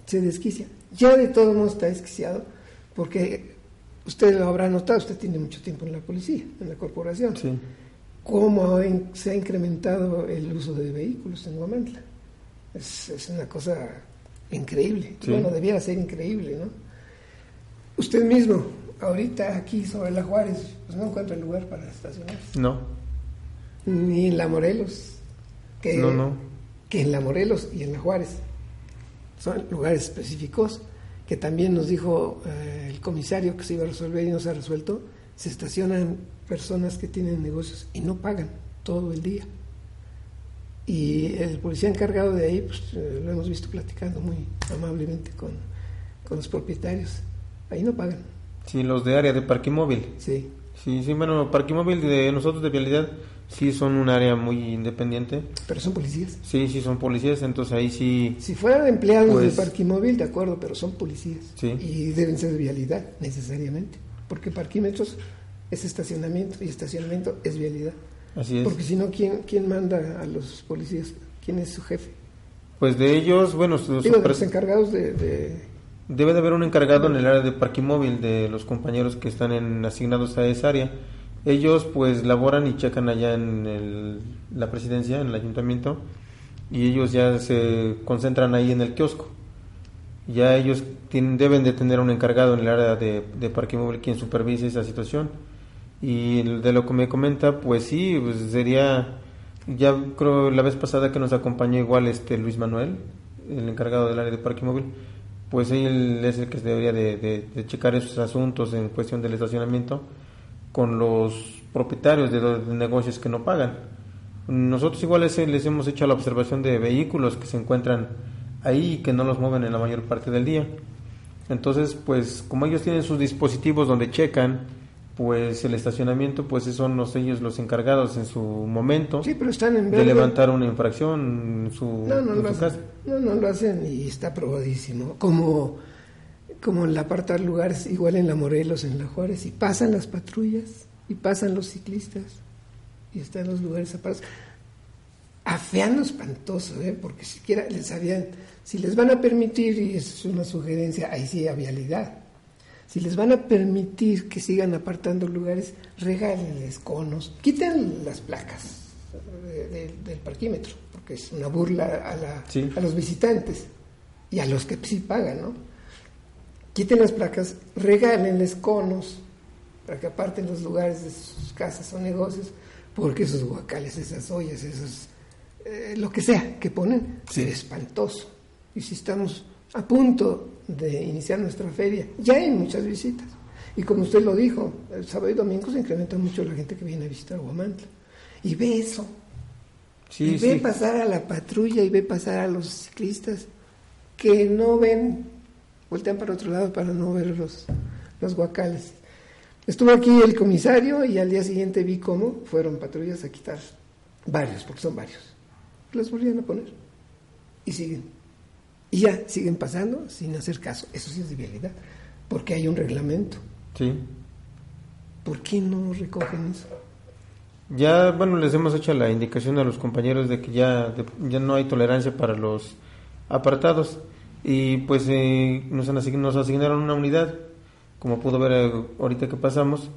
se desquicia. Ya de todo modo está desquiciado porque usted lo habrá notado, usted tiene mucho tiempo en la policía, en la corporación. Sí. ¿Cómo se ha incrementado el uso de vehículos en Guamantla? Es, es una cosa increíble. Bueno, debiera ser increíble, ¿no? Usted mismo, ahorita aquí sobre la Juárez, pues no encuentra lugar para estacionar. No. Ni en la Morelos. Que, no, no. Que en la Morelos y en la Juárez. Son lugares específicos que también nos dijo eh, el comisario que se iba a resolver y no se ha resuelto, se estacionan personas que tienen negocios y no pagan todo el día. Y el policía encargado de ahí, pues eh, lo hemos visto platicando muy amablemente con, con los propietarios. Ahí no pagan. Sí, los de área de parque móvil. Sí. Sí, sí, bueno, parque móvil de nosotros de vialidad sí son un área muy independiente. Pero son policías. Sí, sí son policías, entonces ahí sí... Si fueran empleados del parquimóvil, de acuerdo, pero son policías. Sí. Y deben ser de vialidad, necesariamente. Porque parquímetros es estacionamiento y estacionamiento es vialidad. Así es. Porque si no, ¿quién, ¿quién manda a los policías? ¿Quién es su jefe? Pues de ellos, bueno... Digo, de los encargados de, Debe de haber un encargado en el área de parquimóvil de los compañeros que están en, asignados a esa área ellos pues laboran y checan allá en el, la presidencia, en el ayuntamiento, y ellos ya se concentran ahí en el kiosco. Ya ellos tienen, deben de tener un encargado en el área de, parque móvil quien supervise esa situación. Y de lo que me comenta, pues sí, pues sería, ya creo la vez pasada que nos acompañó igual este Luis Manuel, el encargado del área de parque móvil, pues él es el que debería de, de checar esos asuntos en cuestión del estacionamiento con los propietarios de los negocios que no pagan. Nosotros igual les, les hemos hecho la observación de vehículos que se encuentran ahí y que no los mueven en la mayor parte del día. Entonces, pues como ellos tienen sus dispositivos donde checan pues el estacionamiento, pues son los ellos los encargados en su momento Sí, pero están en de levantar una infracción en su, No, no en lo su casa. No, no lo hacen y está probadísimo. Como, como en la apartar lugares, igual en la Morelos, en la Juárez, y pasan las patrullas, y pasan los ciclistas, y están los lugares apartados. Afeando espantoso, ¿eh? porque siquiera les habían, si les van a permitir, y es una sugerencia, ahí sí a vialidad, si les van a permitir que sigan apartando lugares, regálenles conos, quiten las placas de- de- del parquímetro, porque es una burla a, la- Sí. a los visitantes y a los que sí pagan, ¿no? Quiten las placas, regálenles conos para que aparten los lugares de sus casas o negocios, porque esos guacales, esas ollas, esos, eh, lo que sea que ponen, es espantoso. Y si estamos a punto de iniciar nuestra feria, ya hay muchas visitas. Y como usted lo dijo, el sábado y domingo se incrementa mucho la gente que viene a visitar Huamantla. Y ve eso, Sí, y ve sí. pasar a la patrulla y ve pasar a los ciclistas que no ven, voltean para otro lado para no ver los, los guacales. Estuvo aquí el comisario y al día siguiente vi cómo fueron patrullas a quitar varios, porque son varios. Los volvían a poner y siguen. Y ya siguen pasando sin hacer caso. Eso sí es de vialidad, porque hay un reglamento. Sí. ¿Por qué no recogen eso? Ya, bueno, les hemos hecho la indicación a los compañeros de que ya, de- ya no hay tolerancia para los apartados y pues eh, nos, asign- nos asignaron una unidad, como pudo ver eh, ahorita que pasamos,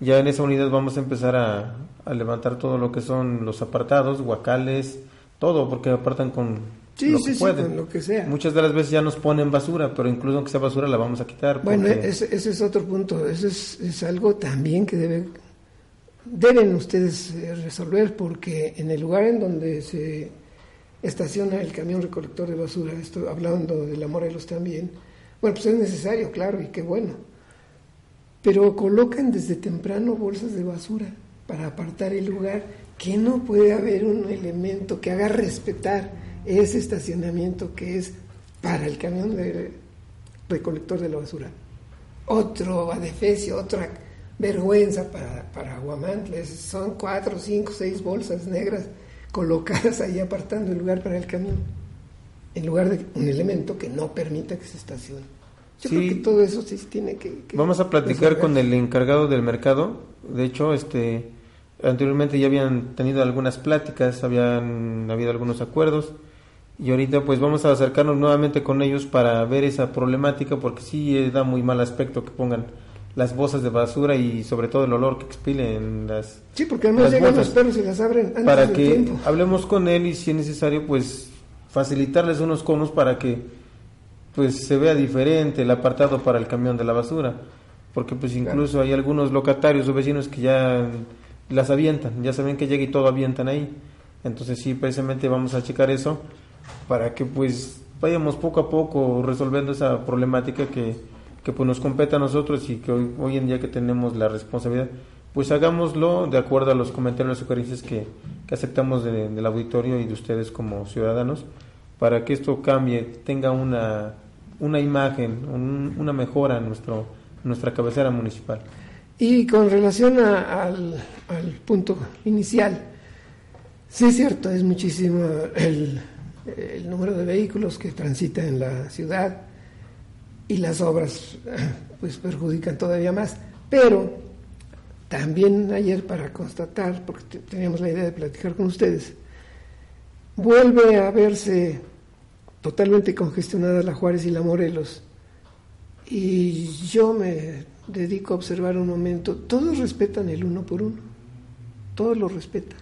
ya en esa unidad vamos a empezar a, a levantar todo lo que son los apartados, guacales, todo, porque apartan con Sí, lo sí, que sí, pueden. lo que sea. Muchas de las veces ya nos ponen basura, pero incluso aunque sea basura la vamos a quitar. Bueno, porque- ese, ese es otro punto. Eso es, es algo también que debe, deben ustedes eh, resolver porque en el lugar en donde se estaciona el camión recolector de basura, esto hablando de la Morelos también, bueno, pues es necesario, claro, y qué bueno. Pero colocan desde temprano bolsas de basura para apartar el lugar, que no puede haber un elemento que haga respetar ese estacionamiento que es para el camión de recolector de la basura. Otro adefesio, otra vergüenza para, para Huamantla. Es- Son cuatro, cinco, seis bolsas negras colocadas ahí apartando el lugar para el camión, en lugar de un elemento que no permita que se estacione. Yo Sí. creo que todo eso sí tiene que... que Vamos a platicar con el encargado del mercado. De hecho, este anteriormente ya habían tenido algunas pláticas, habían habido algunos acuerdos y ahorita pues vamos a acercarnos nuevamente con ellos para ver esa problemática porque sí eh, da muy mal aspecto que pongan las bolsas de basura y sobre todo el olor que expilen las Sí, porque además llegan los perros y las abren antes para del que tiempo. hablemos con él y si es necesario pues facilitarles unos conos para que pues se vea diferente el apartado para el camión de la basura. Porque pues incluso hay algunos locatarios o vecinos que ya las avientan ya saben que llega y todo avientan ahí. Entonces sí precisamente vamos a checar eso para que pues vayamos poco a poco resolviendo esa problemática que, que pues nos compete a nosotros y que hoy, hoy en día que tenemos la responsabilidad pues hagámoslo de acuerdo a los comentarios y sugerencias que, que aceptamos de- del auditorio y de ustedes como ciudadanos para que esto cambie, tenga una, una imagen, un- una mejora en nuestro, nuestra cabecera municipal. Y con relación al, al punto inicial, sí es cierto, es muchísimo el, el número de vehículos que transitan en la ciudad y las obras pues perjudican todavía más, pero también ayer para constatar, porque te- teníamos la idea de platicar con ustedes, vuelve a verse totalmente congestionada la Juárez y la Morelos. Y yo me dedico a observar un momento, todos respetan el uno por uno, todos lo respetan.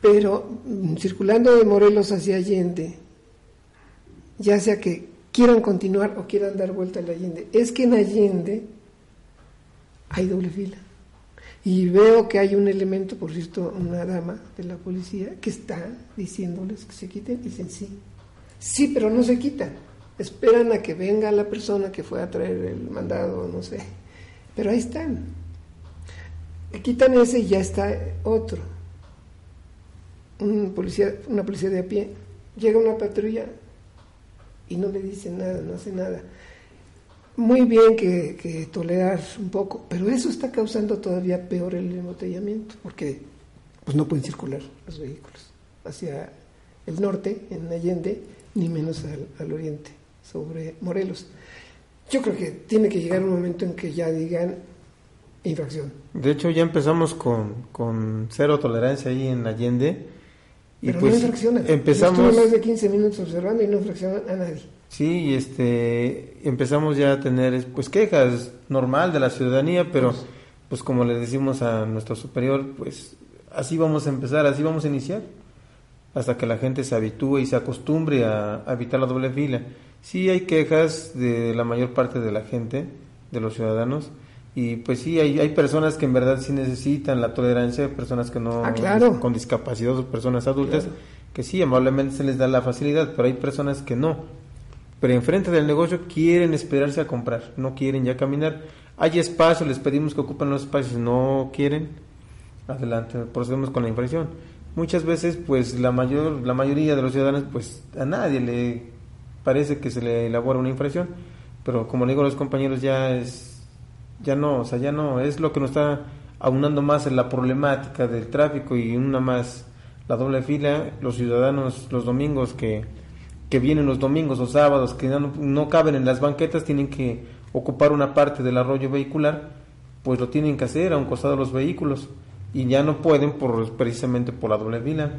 Pero mm, circulando de Morelos hacia Allende, ya sea que quieran continuar o quieran dar vuelta a la Allende, es que en Allende hay doble fila. Y veo que hay un elemento, por cierto, una dama de la policía, que está diciéndoles que se quiten. Dicen sí. Sí, pero no se quitan. Esperan a que venga la persona que fue a traer el mandado, no sé. Pero ahí están. Quitan ese y ya está otro. Un policía, una policía de a pie. Llega una patrulla y no le dice nada, no hace nada. muy bien que, que, tolerar un poco, pero eso está causando todavía peor el embotellamiento, porque pues no pueden circular los vehículos hacia el norte, en Allende, ni menos al, al oriente, sobre Morelos. Yo creo que tiene que llegar un momento en que ya digan infracción. De hecho, ya empezamos con, con cero tolerancia ahí en Allende. Y Pero pues no empezamos... más de 15 minutos observando y no infraccionan a nadie. Sí, este, empezamos ya a tener pues quejas normal de la ciudadanía, pero pues, pues como le decimos a nuestro superior, pues así vamos a empezar, así vamos a iniciar, hasta que la gente se habitúe y se acostumbre a, evitar la doble fila. Sí hay quejas de la mayor parte de la gente, de los ciudadanos, y pues sí, hay, hay personas que en verdad sí necesitan la tolerancia, personas que no, ah, claro. con discapacidad o personas adultas, que sí, amablemente se les da la facilidad, pero hay personas que no pero enfrente del negocio quieren esperarse a comprar, no quieren ya caminar. Hay espacio, les pedimos que ocupen los espacios, no quieren. Adelante, procedemos con la infracción. Muchas veces, pues la mayor, la mayoría de los ciudadanos, pues a nadie le parece que se le elabora una infracción, pero como le digo a los compañeros, ya es, ya no, o sea, ya no, es lo que nos está aunando más en la problemática del tráfico y una más la doble fila, los ciudadanos los domingos que que vienen los domingos o sábados, que no, caben en las banquetas, tienen que ocupar una parte del arroyo vehicular, pues lo tienen que hacer a un costado de los vehículos y ya no pueden por precisamente por la doble fila.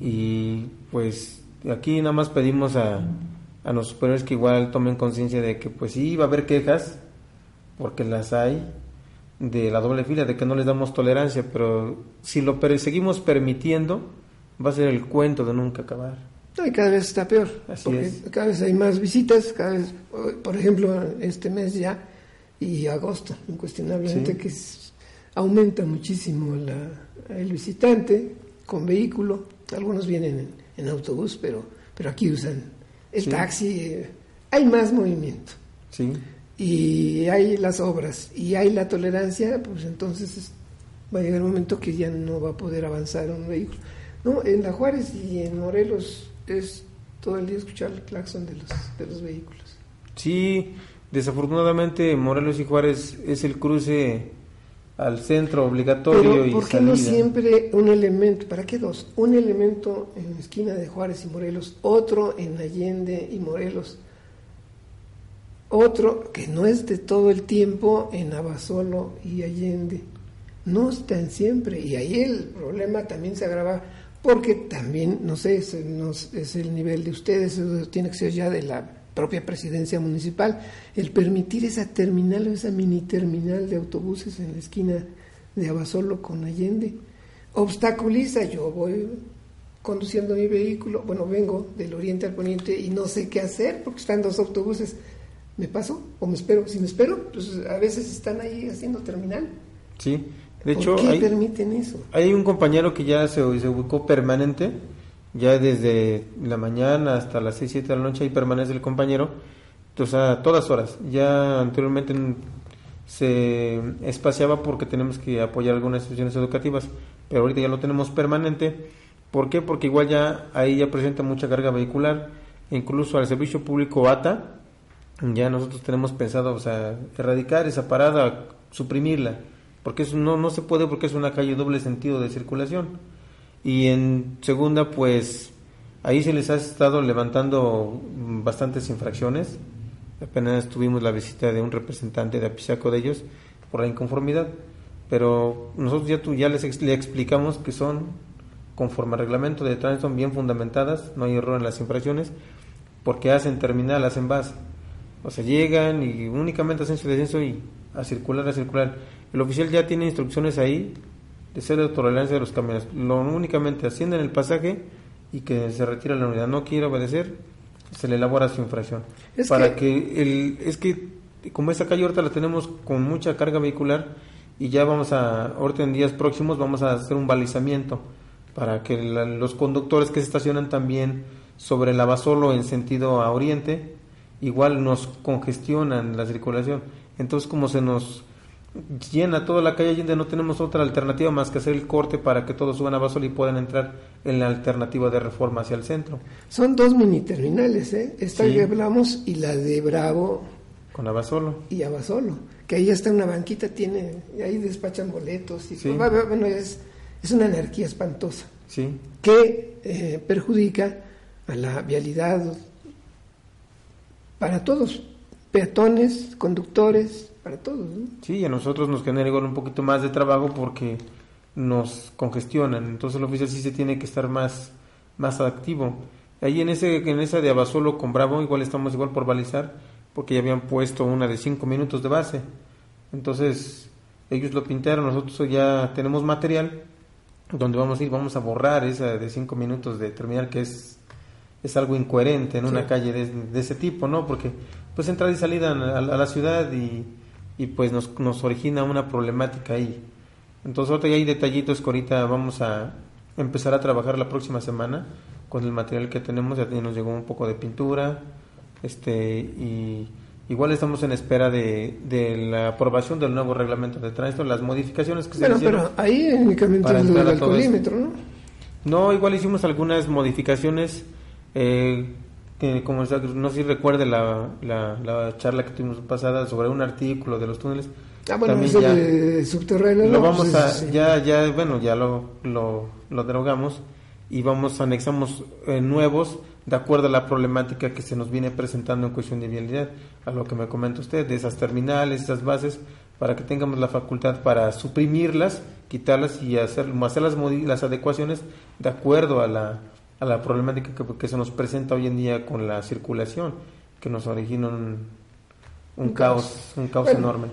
Y pues aquí nada más pedimos a, a los superiores que igual tomen conciencia de que pues sí va a haber quejas, porque las hay, de la doble fila, de que no les damos tolerancia, pero si lo seguimos permitiendo, va a ser el cuento de nunca acabar. Y cada vez está peor, porque cada vez hay más visitas, cada vez, por ejemplo, este mes ya y agosto, incuestionablemente que aumenta muchísimo la, el visitante con vehículo, algunos vienen en, autobús, pero, pero aquí usan el taxi, eh, hay más movimiento. Y hay las obras y hay la tolerancia, pues entonces va a llegar un momento que ya no va a poder avanzar un vehículo. No, en La Juárez y en Morelos es todo el día escuchar el claxon de los, de los vehículos. Sí, desafortunadamente Morelos y Juárez es el cruce al centro obligatorio Pero, ¿por qué no siempre un elemento? ¿Para qué dos? Un elemento en la esquina de Juárez y Morelos, otro en Allende y Morelos, otro que no es de todo el tiempo en Abasolo y Allende. No están siempre y ahí el problema también se agrava porque también, no sé, es, es el nivel de ustedes, tiene que ser ya de la propia presidencia municipal, el permitir esa terminal o esa mini terminal de autobuses en la esquina de Abasolo con Allende. Obstaculiza, yo voy conduciendo mi vehículo, bueno, vengo del oriente al poniente y no sé qué hacer porque están dos autobuses. ¿Me paso o me espero? Si me espero, pues a veces están ahí haciendo terminal. Sí, de hecho, qué hay, permiten eso? Hay un compañero que ya se, se, ubicó permanente, ya desde la mañana hasta las 6, 7 de la noche ahí permanece el compañero, entonces a todas horas. Ya anteriormente se espaciaba porque tenemos que apoyar algunas instituciones educativas, pero ahorita ya lo tenemos permanente. ¿Por qué? Porque igual ya ahí ya presenta mucha carga vehicular, incluso al servicio público ATA, ya nosotros tenemos pensado, o sea, erradicar esa parada, suprimirla porque eso no, no se puede porque es una calle doble sentido de circulación. Y en segunda, pues ahí se les ha estado levantando bastantes infracciones. Apenas tuvimos la visita de un representante de Apisaco de ellos por la inconformidad, pero nosotros ya, tú, ya les le explicamos que son conforme al reglamento de tránsito, bien fundamentadas, no hay error en las infracciones, porque hacen terminal, hacen base. O sea, llegan y únicamente hacen su descenso y a circular, a circular el oficial ya tiene instrucciones ahí de cero tolerancia de los camiones. Lo únicamente ascienden el pasaje y que se retira la unidad. No quiere obedecer, se le elabora su infracción. Para que, el, es que como esa calle ahorita la tenemos con mucha carga vehicular y ya vamos a, ahorita en días próximos vamos a hacer un balizamiento para que los conductores que se estacionan también sobre el Abasolo en sentido a oriente, igual nos congestionan la circulación. Entonces como se nos llena toda la calle Allende, no tenemos otra alternativa más que hacer el corte para que todos suban a Basol y puedan entrar en la alternativa de reforma hacia el centro. Son dos mini terminales, ¿eh? Esta que hablamos y la de Bravo Con Abasolo. Y Abasolo, que ahí está una banquita, tiene, y ahí despachan boletos. Y Sí. bueno, es, es una anarquía espantosa Sí, que eh, perjudica a la vialidad para todos, peatones, conductores, para todos. ¿no? sí, a nosotros nos genera igual un poquito más de trabajo porque nos congestionan. Entonces el oficial sí se tiene que estar más, más activo. Ahí en ese en esa de Abasolo con Bravo igual estamos igual por balizar porque ya habían puesto una de cinco minutos de base. Entonces ellos lo pintaron, nosotros ya tenemos material donde vamos a ir, vamos a borrar esa de cinco minutos de terminal que es es algo incoherente en una calle de, de ese tipo, ¿no? Porque pues entrada y salida a, a la ciudad y, y pues nos, nos origina una problemática ahí. Entonces ahorita ya hay detallitos que ahorita vamos a empezar a trabajar la próxima semana con el material que tenemos, ya nos llegó un poco de pintura, este y igual estamos en espera de, de la aprobación del nuevo reglamento de tránsito, las modificaciones que se Bueno, hicieron. pero ahí únicamente es todo alcoholímetro, ¿no? No, igual hicimos algunas modificaciones. Eh, que como sa- no sé si recuerde la, la, la charla que tuvimos pasada sobre un artículo de los túneles. Ah, bueno, También eso ya de subterráneo. lo no, vamos pues, a, sí. ya, ya, bueno, ya lo, lo, lo derogamos y vamos, anexamos eh, nuevos de acuerdo a la problemática que se nos viene presentando en cuestión de vialidad, a lo que me comenta usted, de esas terminales, esas bases, para que tengamos la facultad para suprimirlas, quitarlas y hacer, hacer las, las adecuaciones de acuerdo a la, a la problemática que, que se nos presenta hoy en día con la circulación, que nos origina un, un, caos, caos. un caos Bueno, enorme.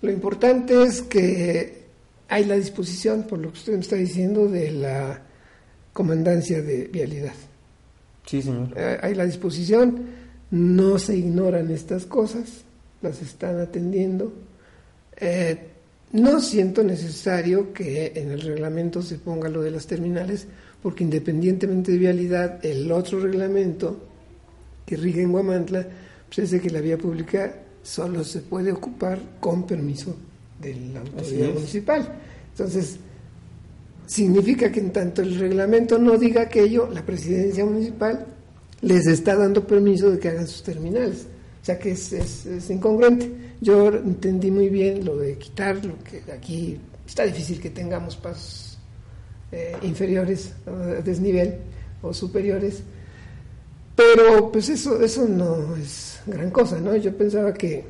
Lo importante es que hay la disposición, por lo que usted me está diciendo, de la comandancia de vialidad. Sí, señor. Eh, hay la disposición, no se ignoran estas cosas, las están atendiendo. Eh, no siento necesario que en el reglamento se ponga lo de las terminales, porque independientemente de vialidad, el otro reglamento que rige en Guamantla, pues es de que la vía pública solo se puede ocupar con permiso de la autoridad municipal. Entonces, significa que en tanto el reglamento no diga aquello, la presidencia municipal les está dando permiso de que hagan sus terminales. O sea que es, es- es incongruente. Yo entendí muy bien lo de quitar, lo que aquí está difícil que tengamos pasos eh, inferiores, a desnivel o superiores, pero pues eso, eso no es gran cosa, ¿no? Yo pensaba que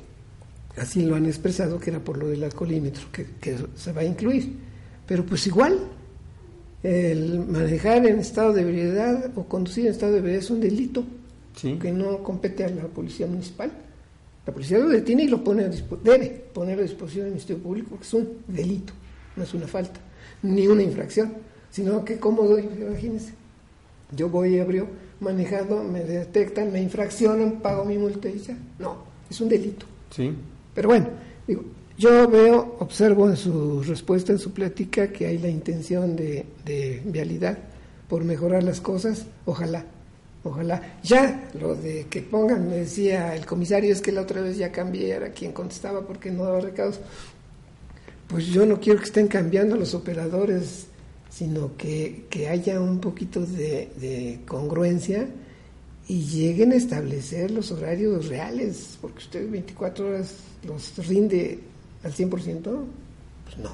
así lo han expresado, que era por lo del alcoholímetro, que, que se va a incluir. Pero pues igual, el manejar en estado de ebriedad o conducir en estado de ebriedad es un delito Sí. que no compete a la policía municipal. La policía lo detiene y lo pone a dispo- debe poner a disposición del Ministerio Público, porque es un delito, no es una falta, ni una infracción, sino que cómodo, imagínense. Yo voy ebrio manejando, me detectan, me infraccionan, pago mi multa y ya. No, es un delito. Sí. Pero bueno, digo, yo veo, observo en su respuesta, en su plática, que hay la intención de, de vialidad por mejorar las cosas. Ojalá, ojalá. Ya, lo de que pongan, me decía el comisario, es que la otra vez ya cambié, era quien contestaba porque no daba recados. Pues yo no quiero que estén cambiando los operadores, sino que, que haya un poquito de, de congruencia y lleguen a establecer los horarios reales, porque usted 24 horas los rinde al 100%, pues no.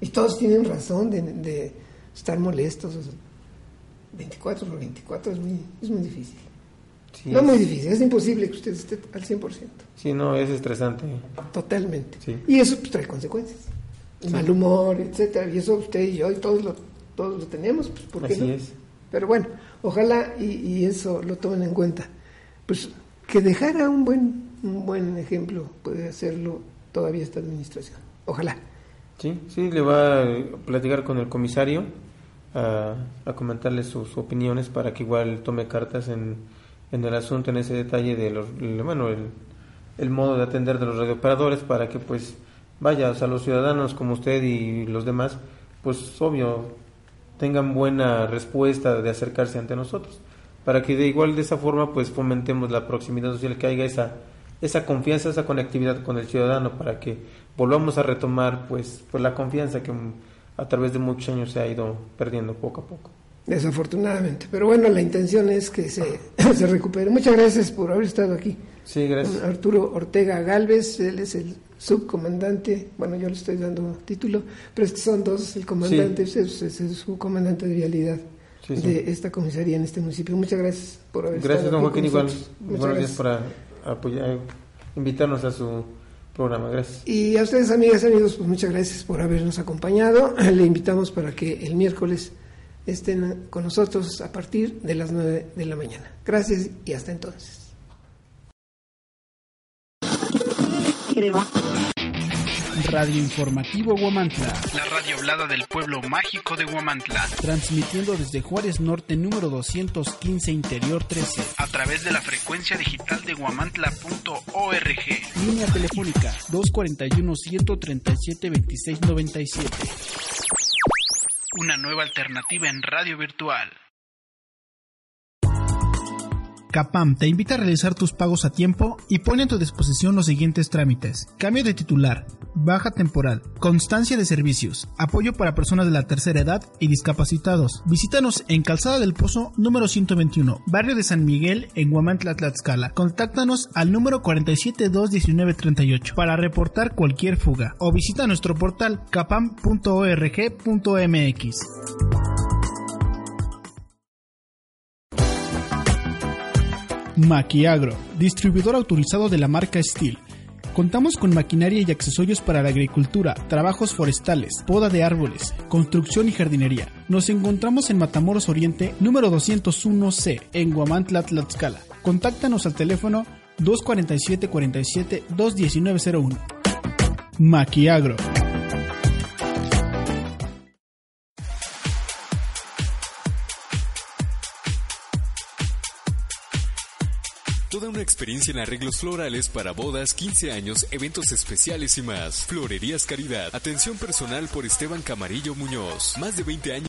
Y todos tienen razón de, de estar molestos. o sea, 24 por 24 es muy, es muy difícil. Sí, no es- muy difícil, es imposible que usted esté al 100%, Sí, no, es estresante. totalmente. Sí. Y eso pues, trae consecuencias. Mal humor, etcétera Y eso usted y yo y todos lo, todos lo tenemos, pues ¿por qué Así no? es. Pero bueno, ojalá y, y eso lo tomen en cuenta. Pues que dejara un buen, un buen ejemplo puede hacerlo todavía esta administración. Ojalá. Sí, sí, le va a platicar con el comisario, a, a comentarle sus opiniones para que igual tome cartas en, en el asunto, en ese detalle de los, bueno, el, el modo de atender de los radiooperadores para que pues vaya, o sea, los ciudadanos como usted y los demás, pues obvio, tengan buena respuesta de acercarse ante nosotros, para que de igual de esa forma pues fomentemos la proximidad social, que haya esa, esa confianza, esa conectividad con el ciudadano, para que volvamos a retomar pues, pues la confianza que a través de muchos años se ha ido perdiendo poco a poco. Desafortunadamente. Pero bueno, la intención es que se, se recupere. Muchas gracias por haber estado aquí. Sí, gracias. Arturo Ortega Galvez, él es el subcomandante, bueno, yo le estoy dando título, pero estos son dos, el comandante es, es, el subcomandante de vialidad de esta comisaría en este municipio. Muchas gracias por haber Gracias, don Joaquín, igual. Muchas gracias por apoyar, invitarnos a su programa. Gracias. Y a ustedes, amigas y amigos, pues muchas gracias por habernos acompañado. Le invitamos para que el miércoles estén con nosotros a partir de las 9 de la mañana. Gracias y hasta entonces. Radio Informativo Guamantla. La radio hablada del pueblo mágico de Guamantla. Transmitiendo desde Juárez Norte número 215 Interior 13. A través de la frecuencia digital de guamantla.org. Línea telefónica 241 137 2697. Una nueva alternativa en radio virtual. Capam te invita a realizar tus pagos a tiempo y pone a tu disposición los siguientes trámites. Cambio de titular, baja temporal, constancia de servicios, apoyo para personas de la tercera edad y discapacitados. Visítanos en Calzada del Pozo número 121, barrio de San Miguel en Huamantla, Tlaxcala. Contáctanos al número 4721938 para reportar cualquier fuga o visita nuestro portal capam.org.mx. Maquiagro, distribuidor autorizado de la marca Steel. Contamos con maquinaria y accesorios para la agricultura, trabajos forestales, poda de árboles, construcción y jardinería. Nos encontramos en Matamoros Oriente, número 201C, en Guamantla, Tlaxcala. Contáctanos al teléfono 247 47 21901. Maquiagro. Experiencia en arreglos florales para bodas, 15 años, eventos especiales y más. Florerías Caridad. Atención personal por Esteban Camarillo Muñoz. Más de 20 años.